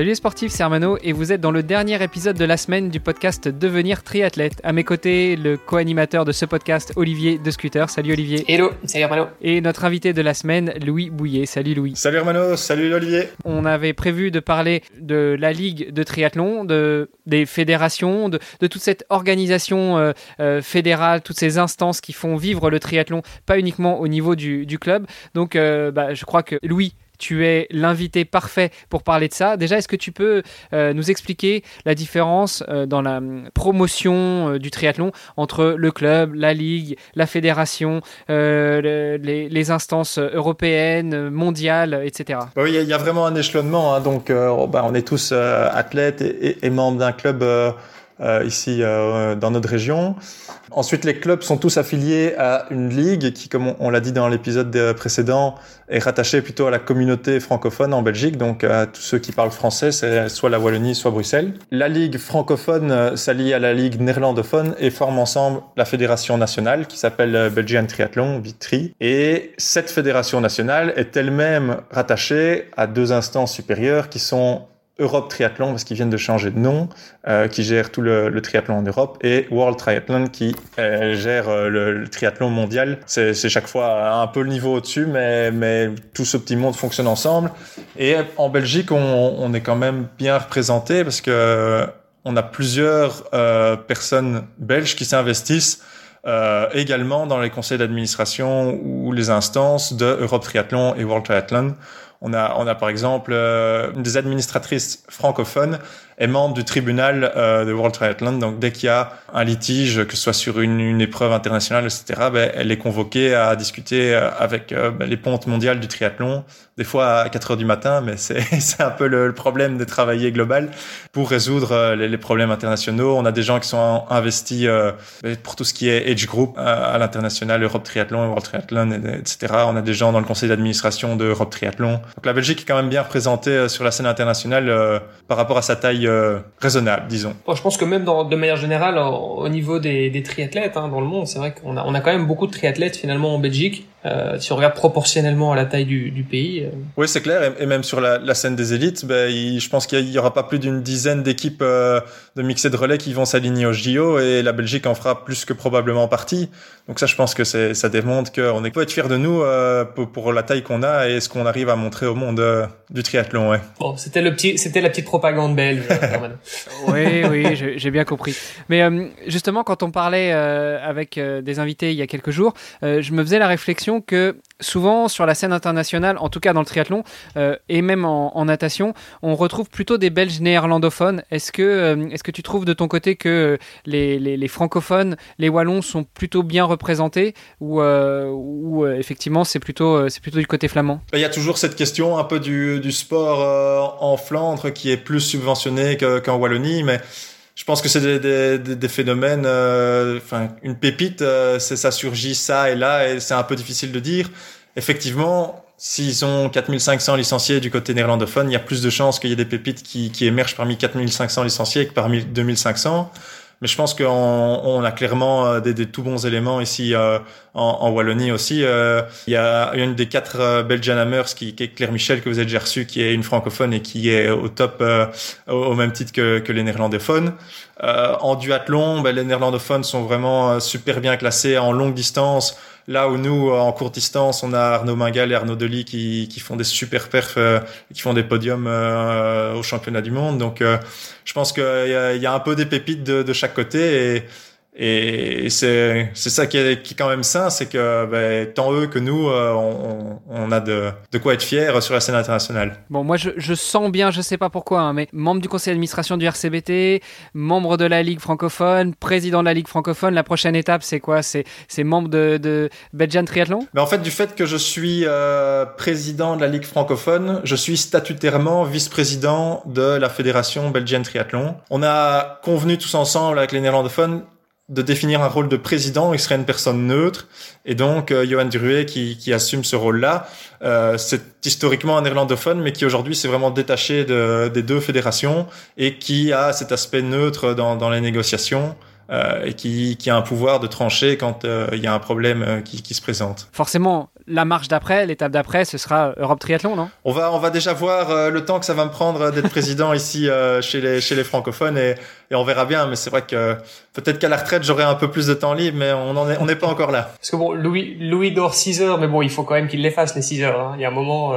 Salut les sportifs, c'est Armano et vous êtes dans le dernier épisode de la semaine du podcast Devenir triathlète. À mes côtés, le co-animateur de ce podcast, Olivier de Scooter. Salut Olivier. Hello, salut Armano. Et notre invité de la semaine, Louis Bouillet. Salut Louis. Salut Armano, salut Olivier. On avait prévu de parler de la ligue de triathlon, de, des fédérations, de, de toute cette organisation euh, euh, fédérale, toutes ces instances qui font vivre le triathlon, pas uniquement au niveau du, du club. Donc euh, bah, je crois que Louis tu es l'invité parfait pour parler de ça. Déjà, est-ce que tu peux euh, nous expliquer la différence euh, dans la hum, promotion euh, du triathlon entre le club, la ligue, la fédération, le, les, instances européennes, mondiales, etc. Bah oui, il y, a vraiment un échelonnement. Hein, donc, bah, on est tous athlètes et membres d'un club euh, ici euh, dans notre région. Ensuite, les clubs sont tous affiliés à une ligue qui, comme on, l'a dit dans l'épisode précédent, est rattachée plutôt à la communauté francophone en Belgique, donc à tous ceux qui parlent français, c'est soit la Wallonie, soit Bruxelles. La ligue francophone euh, s'allie à la ligue néerlandophone et forme ensemble la fédération nationale qui s'appelle Belgian Triathlon, BITRI. Et cette fédération nationale est elle-même rattachée à deux instances supérieures qui sont Europe Triathlon parce qu'ils viennent de changer de nom, euh, qui gère tout le, triathlon en Europe, et World Triathlon qui euh, gère euh, le, triathlon mondial. C'est chaque fois un peu le niveau au-dessus, mais, mais tout ce petit monde fonctionne ensemble. Et en Belgique, on, est quand même bien représenté parce que on a plusieurs personnes belges qui s'investissent également dans les conseils d'administration ou les instances de Europe Triathlon et World Triathlon. On a, on a par exemple euh, des administratrices francophones est membre du tribunal euh, de World Triathlon. Donc dès qu'il y a un litige, que ce soit sur une, une épreuve internationale, etc., ben, elle est convoquée à discuter euh, avec euh, ben, les pontes mondiales du triathlon, des fois à 4 heures du matin, mais c'est un peu le, le, problème de travailler global pour résoudre euh, les, les, problèmes internationaux. On a des gens qui sont investis ben, pour tout ce qui est age group à l'international, Europe Triathlon, World Triathlon, etc. On a des gens dans le conseil d'administration de Europe Triathlon. Donc la Belgique est quand même bien représentée sur la scène internationale par rapport à sa taille euh, raisonnable, disons. Je pense que même de manière générale, au, niveau des, triathlètes hein, dans le monde, c'est vrai qu'on a, a quand même beaucoup de triathlètes finalement en Belgique. Euh, si on regarde proportionnellement à la taille du, du pays. Euh. Oui, c'est clair. Et, même sur la, la, scène des élites, ben, il, je pense qu'il y, aura pas plus d'une dizaine d'équipes euh, de mixés de relais qui vont s'aligner au JO et la Belgique en fera plus que probablement partie. Donc ça, je pense que c'est, ça démontre qu'on peut être fier de nous euh, pour, pour, la taille qu'on a et ce qu'on arrive à montrer au monde euh, du triathlon. Ouais. Bon, c'était le petit, c'était la petite propagande belge. oui, oui, j'ai bien compris. Mais justement, quand on parlait avec des invités il y a quelques jours, je me faisais la réflexion que souvent sur la scène internationale, en tout cas dans le triathlon euh, et même en, natation, on retrouve plutôt des Belges néerlandophones. Est-ce que, euh, est-ce que tu trouves de ton côté que les, les, francophones, les wallons sont plutôt bien représentés ou, euh, euh, effectivement c'est plutôt, euh, plutôt du côté flamand? Il y a toujours cette question un peu du, du sport en Flandre qui est plus subventionné qu'en Wallonie, mais je pense que c'est des, des, des, phénomènes, euh, enfin une pépite, euh, c'est ça surgit ça et là et c'est un peu difficile de dire. Effectivement, s'ils ont 4500 licenciés du côté néerlandophone, il y a plus de chances qu'il y ait des pépites qui, qui émergent parmi 4500 licenciés que parmi 2500. Mais je pense qu'on on a clairement euh, des, des, tout bons éléments ici euh, en, en, Wallonie aussi. Euh, il y a une des quatre euh, Belgian Hammers qui, qui, est Claire Michel que vous avez déjà reçu, qui est une francophone et qui est au top euh, au, même titre que, que les néerlandophones. en duathlon, ben, les néerlandophones sont vraiment super bien classés en longue distance. Là où nous, en courte distance, on a Arnaud Mingal et Arnaud Delis qui, qui font des super perfs, euh, qui font des podiums euh, au championnat du monde. Donc, euh, je pense qu'il y, y, a un peu des pépites de, de chaque côté et, Et c'est c'est ça qui est, qui est quand même sain, c'est que ben, tant eux que nous, euh, on, on, a de, de quoi être fiers sur la scène internationale. Bon, moi je, je sens bien, je sais pas pourquoi, hein, mais membre du conseil d'administration du RCBT, membre de la Ligue francophone, président de la Ligue francophone, la prochaine étape c'est quoi? C'est membre de, de Belgian Triathlon? Mais en fait, du fait que je suis euh, président de la Ligue francophone, je suis statutairement vice-président de la Fédération Belgian Triathlon. On a convenu tous ensemble avec les néerlandophones de définir un rôle de président, il serait une personne neutre. Et donc, euh, Johan Druet qui, qui assume ce rôle-là, euh, c'est historiquement un néerlandophone, mais qui aujourd'hui s'est vraiment détaché de, des deux fédérations et qui a cet aspect neutre dans, dans les négociations. Euh, et qui, qui, a un pouvoir de trancher quand euh, il y a un problème euh, qui, qui, se présente. Forcément, la marche d'après, l'étape d'après, ce sera Europe Triathlon, non? On va, on va déjà voir le temps que ça va me prendre d'être président ici chez, les, chez les francophones et, et on verra bien. Mais c'est vrai que peut-être qu'à la retraite, j'aurai un peu plus de temps libre, mais on n'est on n'est pas encore là. Parce que bon, Louis, Louis dort 6 heures, mais bon, il faut quand même qu'il les fasse les 6 heures. Hein. Il y a un moment.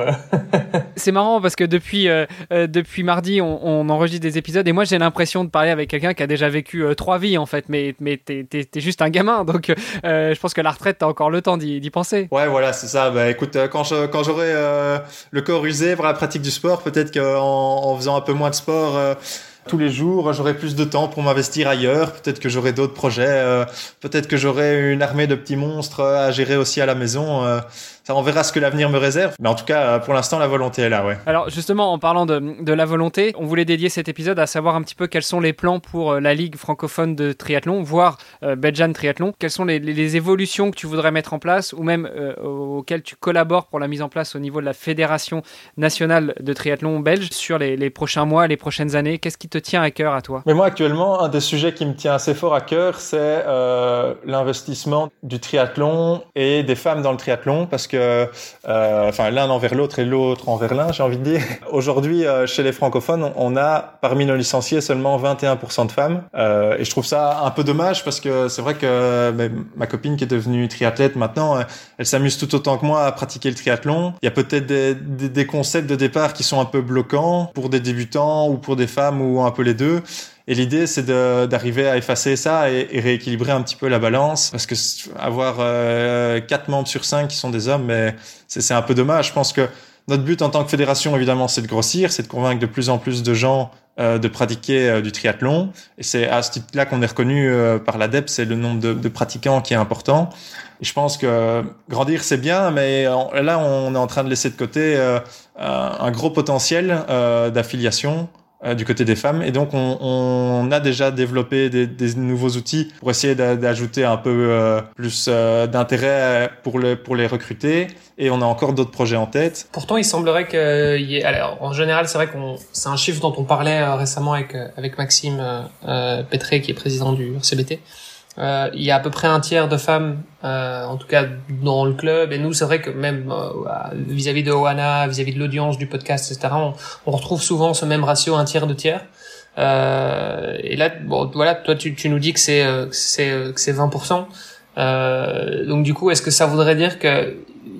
c'est marrant parce que depuis, depuis mardi, on, on, enregistre des épisodes et moi j'ai l'impression de parler avec quelqu'un qui a déjà vécu trois vies en fait mais, mais t'es, es, juste un gamin, donc euh, je pense que la retraite, t'as encore le temps d'y, penser. Ouais, voilà, c'est ça. Bah écoute, euh, quand, je, quand j'aurai euh, le corps usé pour la pratique du sport, peut-être qu'en en faisant un peu moins de sport tous les jours, j'aurai plus de temps pour m'investir ailleurs. Peut-être que j'aurai d'autres projets. peut-être que j'aurai une armée de petits monstres à gérer aussi à la maison ça, on verra ce que l'avenir me réserve. Mais en tout cas, euh, pour l'instant, la volonté est là, ouais. Alors, justement, en parlant de, de, la volonté, on voulait dédier cet épisode à savoir un petit peu quels sont les plans pour euh, la Ligue francophone de triathlon, voire euh, Belgian Triathlon. Quelles sont les, les, évolutions que tu voudrais mettre en place ou même euh, auxquelles tu collabores pour la mise en place au niveau de la Fédération nationale de triathlon belge sur les, les prochains mois, les prochaines années? Qu'est-ce qui te tient à cœur à toi? Mais moi, actuellement, un des sujets qui me tient assez fort à cœur, c'est l'investissement du triathlon et des femmes dans le triathlon parce que euh, enfin, l'un envers l'autre et l'autre envers l'un, j'ai envie de dire. Aujourd'hui, euh, chez les francophones, on a parmi nos licenciés seulement 21% de femmes, euh, et je trouve ça un peu dommage parce que c'est vrai que ma copine qui est devenue triathlète maintenant, elle s'amuse tout autant que moi à pratiquer le triathlon. Il y a peut-être des concepts de départ qui sont un peu bloquants pour des débutants ou pour des femmes ou un peu les deux. Et l'idée, c'est d'arriver à effacer ça et, rééquilibrer un petit peu la balance, parce que avoir euh, membres sur cinq qui sont des hommes, c'est un peu dommage. Je pense que notre but en tant que fédération, évidemment, c'est de grossir, c'est de convaincre de plus en plus de gens euh, de pratiquer euh, du triathlon. Et c'est à ce titre-là qu'on est reconnu euh, par l'ADEP, c'est le nombre de, pratiquants qui est important. Et je pense que grandir, c'est bien, mais là, on est en train de laisser de côté un gros potentiel d'affiliation euh, du côté des femmes. Et donc, on, on a déjà développé des, des, nouveaux outils pour essayer d'ajouter un peu euh, plus euh, d'intérêt pour, le, pour les recruter. Et on a encore d'autres projets en tête. Pourtant, il semblerait qu'il y ait... Alors, en général, c'est vrai qu'on c'est un chiffre dont on parlait récemment avec, avec Maxime Pétré, qui est président du CBT. Euh, il y a à peu près un tiers de femmes, euh, en tout cas dans le club. Et nous, c'est vrai que même euh, vis-à-vis de Oana, vis-à-vis de l'audience du podcast, etc., on, retrouve souvent ce même ratio, un tiers, de tiers. Euh, et là, bon, voilà, toi, tu, tu nous dis que c'est c'est que c'est 20%. donc du coup, est-ce que ça voudrait dire que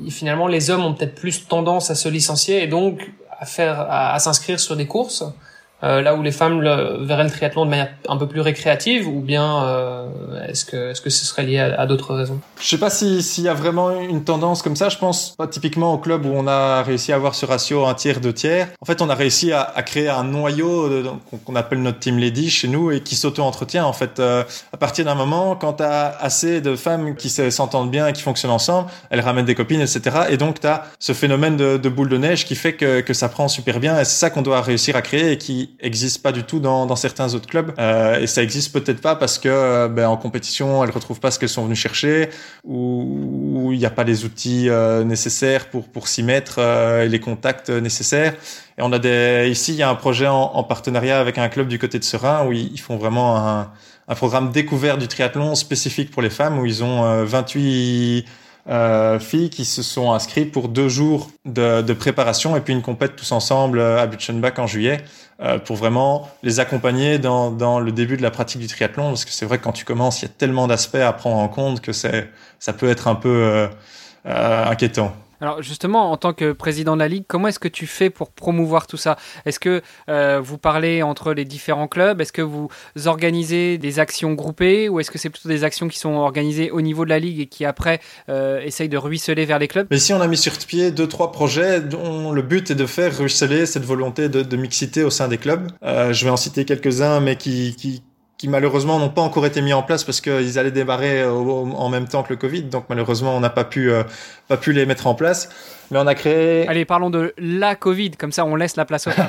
finalement les hommes ont peut-être plus tendance à se licencier et donc à faire à s'inscrire sur des courses? Euh, là où les femmes le, verraient le triathlon de manière un peu plus récréative ou bien euh, est-ce que est-ce que ce serait lié à, d'autres raisons? Je sais pas s'il y a vraiment une tendance comme ça. Je pense pas typiquement au club où on a réussi à avoir ce ratio un tiers deux tiers. En fait, on a réussi à, à créer un noyau qu'on appelle notre team lady chez nous et qui s'auto-entretient. En fait, euh, à partir d'un moment, quand tu as assez de femmes qui s'entendent bien et qui fonctionnent ensemble, elles ramènent des copines, etc. Et donc tu as ce phénomène de, de boule de neige qui fait que, que ça prend super bien. Et c'est ça qu'on doit réussir à créer et qui existe pas du tout dans, dans certains autres clubs. Euh, et ça existe peut-être pas parce que euh, ben, en compétition, elles retrouvent pas ce qu'elles sont venues chercher ou il n'y a pas les outils euh, nécessaires pour pour s'y mettre euh, et les contacts nécessaires. Et on a des ici, il y a un projet en, en partenariat avec un club du côté de Serein où ils, font vraiment un, un programme découvert du triathlon spécifique pour les femmes où ils ont 28 euh, filles qui se sont inscrites pour deux jours de, de préparation et puis une compète tous ensemble euh, à Butchenbach en juillet euh, pour vraiment les accompagner dans, dans le début de la pratique du triathlon parce que c'est vrai que quand tu commences il y a tellement d'aspects à prendre en compte que c'est ça peut être un peu euh, euh inquiétant. Alors justement, en tant que président de la Ligue, comment est-ce que tu fais pour promouvoir tout ça? Est-ce que euh, vous parlez entre les différents clubs? Est-ce que vous organisez des actions groupées? Ou est-ce que c'est plutôt des actions qui sont organisées au niveau de la Ligue et qui après euh, essayent de ruisseler vers les clubs? Mais ici, on a mis sur pied deux, trois projets dont le but est de faire ruisseler cette volonté de, de mixité au sein des clubs. Euh, je vais en citer quelques-uns, mais qui, qui qui malheureusement n'ont pas encore été mis en place parce qu'ils allaient démarrer en même temps que le Covid. Donc malheureusement, on n'a pas pu euh, pas pu les mettre en place. Mais on a créé. Allez, parlons de la Covid, comme ça on laisse la place au.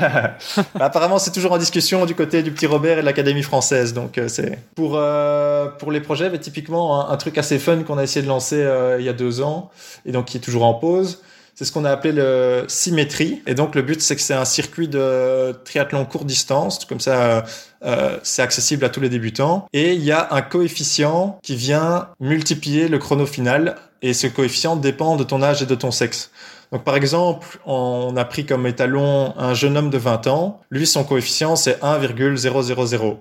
Bah, apparemment, c'est toujours en discussion du côté du petit Robert et de l'Académie française. Donc euh, c'est pour euh, pour les projets, mais typiquement un, un truc assez fun qu'on a essayé de lancer il y a deux ans et donc qui est toujours en pause c'est ce qu'on a appelé le symétrie. Et donc le but, c'est que c'est un circuit de triathlon court distance, comme ça, euh, c'est accessible à tous les débutants. Et il y a un coefficient qui vient multiplier le chrono final. Et ce coefficient dépend de ton âge et de ton sexe. Donc par exemple, on a pris comme étalon un jeune homme de 20 ans. Lui, son coefficient, c'est 1,000.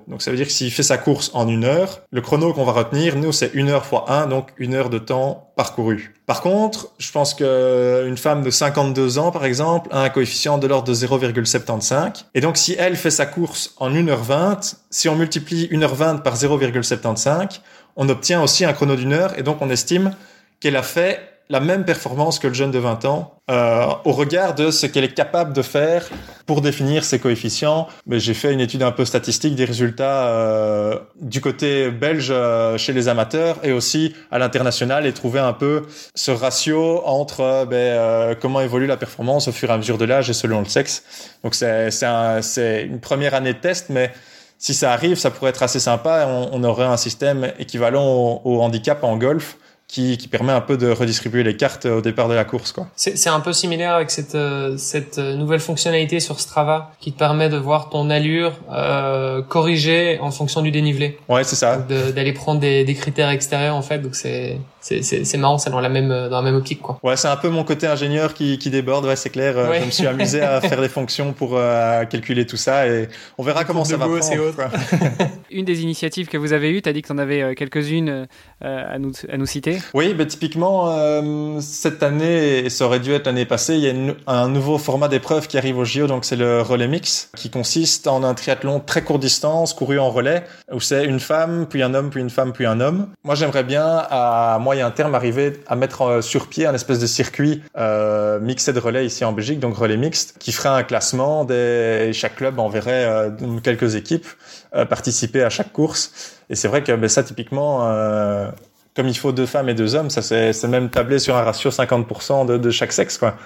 Donc ça veut dire que s'il fait sa course en une heure, le chrono qu'on va retenir, nous, c'est une heure fois 1, donc une heure de temps parcouru. Par contre, je pense qu'une femme de 52 ans, par exemple, a un coefficient de l'ordre de 0,75. Et donc si elle fait sa course en 1h20, si on multiplie 1h20 par 0,75, on obtient aussi un chrono d'une heure et donc on estime qu'elle a fait la même performance que le jeune de 20 ans euh, au regard de ce qu'elle est capable de faire pour définir ses coefficients. Mais j'ai fait une étude un peu statistique des résultats euh, du côté belge euh, chez les amateurs et aussi à l'international et trouver un peu ce ratio entre euh, ben, euh, comment évolue la performance au fur et à mesure de l'âge et selon le sexe. Donc c'est c'est une première année de test, mais si ça arrive, ça pourrait être assez sympa. On, on aurait un système équivalent au, au handicap en golf qui, qui, permet un peu de redistribuer les cartes au départ de la course. quoi. C'est un peu similaire avec cette, euh, cette nouvelle fonctionnalité sur Strava qui te permet de voir ton allure euh, corrigée en fonction du dénivelé. Ouais, c'est ça. D'aller prendre des, des, critères extérieurs en fait. Donc c'est c'est marrant, c'est dans la même dans la même optique quoi. Ouais, c'est un peu mon côté ingénieur qui, qui déborde. Ouais, c'est clair. Euh, ouais. Je me suis amusé à faire des fonctions pour euh, calculer tout ça et on verra comment ça va prendre. Quoi. Une des initiatives que vous avez eues, tu as dit que tu en avais quelques-unes euh, à nous à nous citer. Oui, ben typiquement euh, cette année et ça aurait dû être l'année passée, il y a une, un nouveau format d'épreuve qui arrive au JO, donc c'est le relais mix, qui consiste en un triathlon très court distance couru en relais, où c'est une femme, puis un homme, puis une femme, puis un homme. Moi, j'aimerais bien à moyen terme arriver à mettre sur pied un espèce de circuit euh, mixé de relais ici en Belgique, donc relais mixte, qui ferait un classement des chaque club enverrait euh, quelques équipes euh, participer à chaque course. Et c'est vrai que ben, ça typiquement euh, comme il faut deux femmes et deux hommes, ça c'est même tablé sur un ratio 50% de, de, chaque sexe, quoi.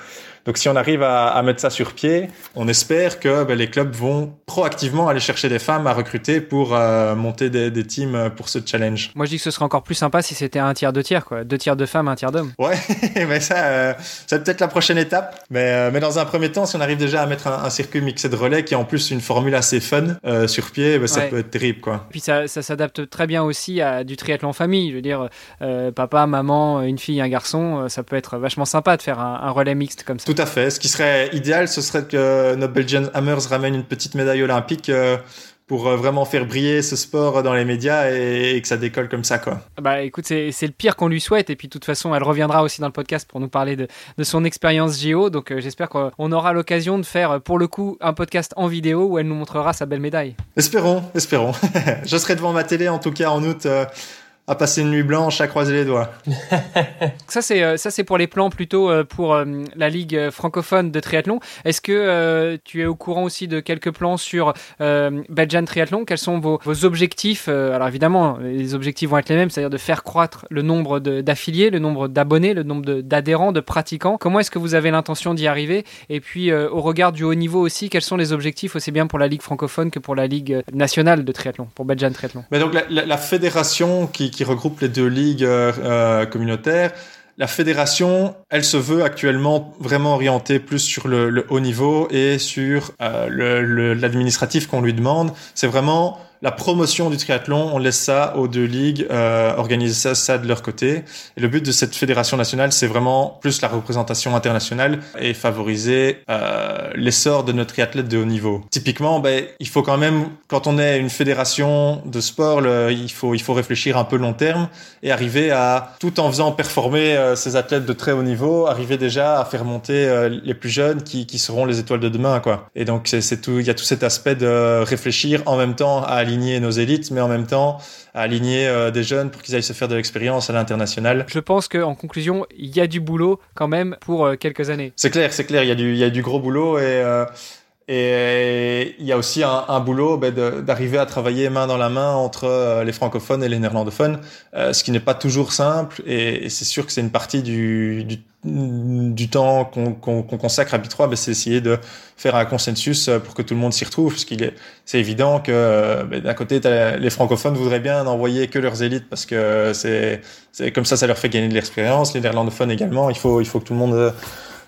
Donc si on arrive à, à, mettre ça sur pied, on espère que ben, les clubs vont proactivement aller chercher des femmes à recruter pour euh, monter des, des, teams pour ce challenge. Moi je dis que ce serait encore plus sympa si c'était un tiers, deux tiers, quoi. Deux tiers de femmes, un tiers d'hommes. Ouais, mais ça, euh, c'est peut-être la prochaine étape. Mais, euh, mais dans un premier temps, si on arrive déjà à mettre un, un, circuit mixé de relais qui est en plus une formule assez fun euh, sur pied, ben, ça ouais. peut être terrible, quoi. Puis ça, ça s'adapte très bien aussi à du triathlon famille. Je veux dire, euh, papa, maman, une fille, un garçon, ça peut être vachement sympa de faire un, un relais mixte comme ça. Tout à fait. Ce qui serait idéal, ce serait que notre Belgian Hammers ramène une petite médaille olympique euh, pour vraiment faire briller ce sport dans les médias et, et que ça décolle comme ça quoi. Bah écoute c'est le pire qu'on lui souhaite et puis de toute façon elle reviendra aussi dans le podcast pour nous parler de, de son expérience JO donc euh, j'espère qu'on aura l'occasion de faire pour le coup un podcast en vidéo où elle nous montrera sa belle médaille. Espérons, espérons. Je serai devant ma télé en tout cas en août euh, à passer une nuit blanche, à croiser les doigts. ça c'est euh, ça c'est pour les plans plutôt euh, pour euh, la ligue francophone de triathlon. Est-ce que euh, tu es au courant aussi de quelques plans sur euh, Belgian Triathlon? Quels sont vos, vos objectifs Alors évidemment, les objectifs vont être les mêmes, c'est-à-dire de faire croître le nombre d'affiliés, le nombre d'abonnés, le nombre d'adhérents, de, de, pratiquants. Comment est-ce que vous avez l'intention d'y arriver? Et puis au regard du haut niveau aussi, quels sont les objectifs aussi bien pour la ligue francophone que pour la ligue nationale de triathlon, pour Belgian Triathlon? Mais donc la, la, la fédération qui qui regroupe les deux ligues euh, communautaires. La fédération, elle se veut actuellement vraiment orientée plus sur le, le haut niveau et sur euh, l'administratif qu'on lui demande. C'est vraiment la promotion du triathlon, on laisse ça aux deux ligues euh, organiser ça, ça de leur côté. Et le but de cette fédération nationale, c'est vraiment plus la représentation internationale et favoriser euh, l'essor de notre triathlète de haut niveau. Typiquement, ben, il faut quand même, quand on est une fédération de sport, il faut il faut réfléchir un peu long terme et arriver à, tout en faisant performer euh, ces athlètes de très haut niveau, arriver déjà à faire monter euh, les plus jeunes qui, qui seront les étoiles de demain, quoi. Et donc c'est tout, il y a tout cet aspect de réfléchir en même temps à aligner nos élites, mais en même temps aligner euh, des jeunes pour qu'ils aillent se faire de l'expérience à l'international. Je pense qu'en conclusion, il y a du boulot quand même pour euh, quelques années. C'est clair, c'est clair, il y, a du, il y a du gros boulot et, euh, et il y a aussi un, un boulot ben, d'arriver à travailler main dans la main entre les francophones et les néerlandophones, ce qui n'est pas toujours simple et, et c'est sûr que c'est une partie du, du du temps qu'on consacre à B3, ben, c'est essayer de faire un consensus pour que tout le monde s'y retrouve, parce qu'il est, c'est évident que ben, d'un côté, les francophones voudraient bien n'envoyer que leurs élites, parce que c'est, comme ça, ça leur fait gagner de l'expérience. Les néerlandophones également, il faut, il faut que tout le monde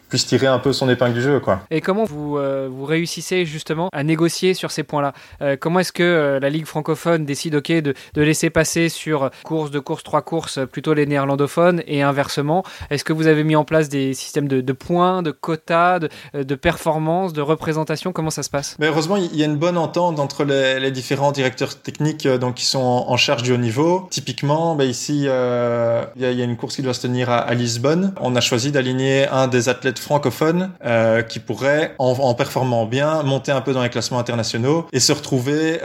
puisse tirer un peu son épingle du jeu. Quoi. Et comment vous, euh, vous réussissez justement à négocier sur ces points-là? Euh, Comment est-ce que euh, la Ligue francophone décide ok de, de, laisser passer sur course, de course, trois courses plutôt les néerlandophones et inversement Est-ce que vous avez mis en place des systèmes de, de points, de quotas, de, de performance, de représentation Comment ça se passe? Mais Heureusement, il y a une bonne entente entre les, les différents directeurs techniques donc, qui sont en, en, charge du haut niveau. Typiquement, bah, ici, il y, a, il y, a une course qui doit se tenir à, à Lisbonne. On a choisi d'aligner un des athlètes francophone euh, qui pourrait, en, en, performant bien, monter un peu dans les classements internationaux et se retrouver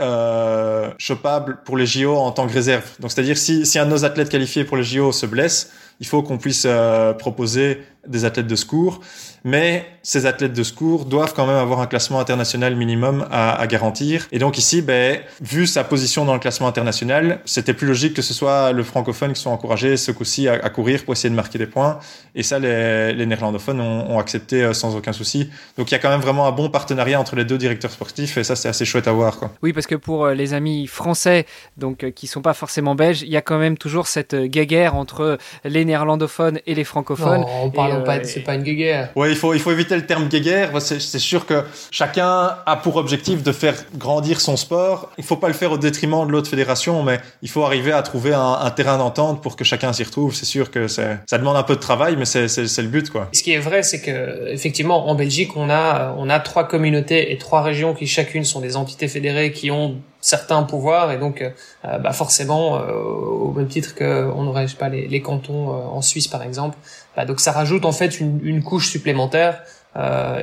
euh, chopable pour les JO en tant que réserve. Donc c'est-à-dire si, si un de nos athlètes qualifiés pour les JO se blesse, il faut qu'on puisse euh, proposer des athlètes de secours, mais ces athlètes de secours doivent quand même avoir un classement international minimum à, garantir. Et donc ici, ben, vu sa position dans le classement international, c'était plus logique que ce soit le francophone qui soit encouragé ce coup-ci à, courir pour essayer de marquer des points. Et ça, les, néerlandophones ont, accepté euh, sans aucun souci. Donc il y a quand même vraiment un bon partenariat entre les deux directeurs sportifs, et ça, c'est assez chouette à voir. Oui, parce que pour euh, les amis français, donc euh, qui sont pas forcément belges, il y a quand même toujours cette guéguerre entre les néerlandophones et les francophones. Non, on parle pas, c'est pas une guéguerre. Ouais, il faut, il faut éviter le terme guéguerre. C'est sûr que chacun a pour objectif de faire grandir son sport. Il faut pas le faire au détriment de l'autre fédération, mais il faut arriver à trouver un, un terrain d'entente pour que chacun s'y retrouve. C'est sûr que ça demande un peu de travail, mais c'est le but, quoi. Ce qui est vrai, c'est que effectivement, en Belgique, on a, on a trois communautés et trois régions qui chacune sont des entités fédérées qui ont certains pouvoirs et donc euh, bah forcément euh, au même titre que on aurait pas les, cantons euh, en Suisse par exemple. Bah donc ça rajoute en fait une, couche supplémentaire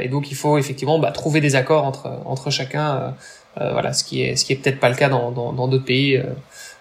et donc il faut effectivement bah, trouver des accords entre entre chacun voilà ce qui est ce qui est peut-être pas le cas dans dans d'autres pays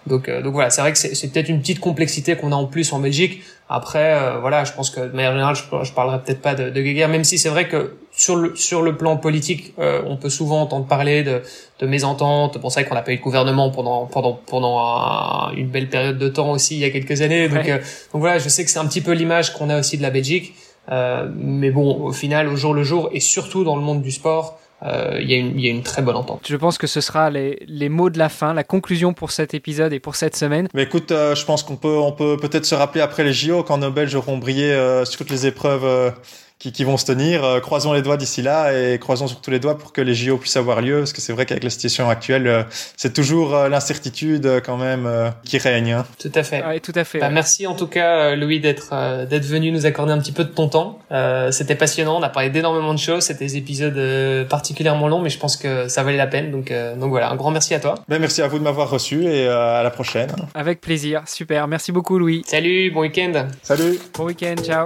donc, euh, donc voilà, c'est vrai que c'est peut-être une petite complexité qu'on a en plus en Belgique. Après, euh, voilà, je pense que de manière générale, je, je parlerai peut-être pas de, de guéguerre, même si c'est vrai que sur le sur le plan politique, euh, on peut souvent entendre parler de, de mésententes. Bon, c'est vrai qu'on n'a pas eu de gouvernement pendant pendant pendant un, une belle période de temps aussi il y a quelques années. Donc, ouais. donc voilà, je sais que c'est un petit peu l'image qu'on a aussi de la Belgique. mais bon, au final, au jour le jour, et surtout dans le monde du sport, il euh, y, y, a une très bonne entente. Je pense que ce sera les, les, mots de la fin, la conclusion pour cet épisode et pour cette semaine. Mais écoute, euh, je pense qu'on peut on peut peut-être se rappeler après les JO quand nos Belges auront brillé euh, sur toutes les épreuves euh, qui, qui, vont se tenir. Euh, croisons les doigts d'ici là et croisons surtout les doigts pour que les JO puissent avoir lieu, parce que c'est vrai qu'avec la situation actuelle, euh, c'est toujours euh, l'incertitude quand même qui règne. Hein. Tout à fait. Ouais, tout à fait. Bah, ouais. Merci en tout cas, Louis, d'être d'être venu nous accorder un petit peu de ton temps. C'était passionnant. On a parlé d'énormément de choses. C'était des épisodes particulièrement longs, mais je pense que ça valait la peine. Donc, donc voilà, un grand merci à toi. Ben, merci à vous de m'avoir reçu et à la prochaine. Avec plaisir. Super. Merci beaucoup, Louis. Salut. Bon week-end. Salut. Bon week-end. Ciao.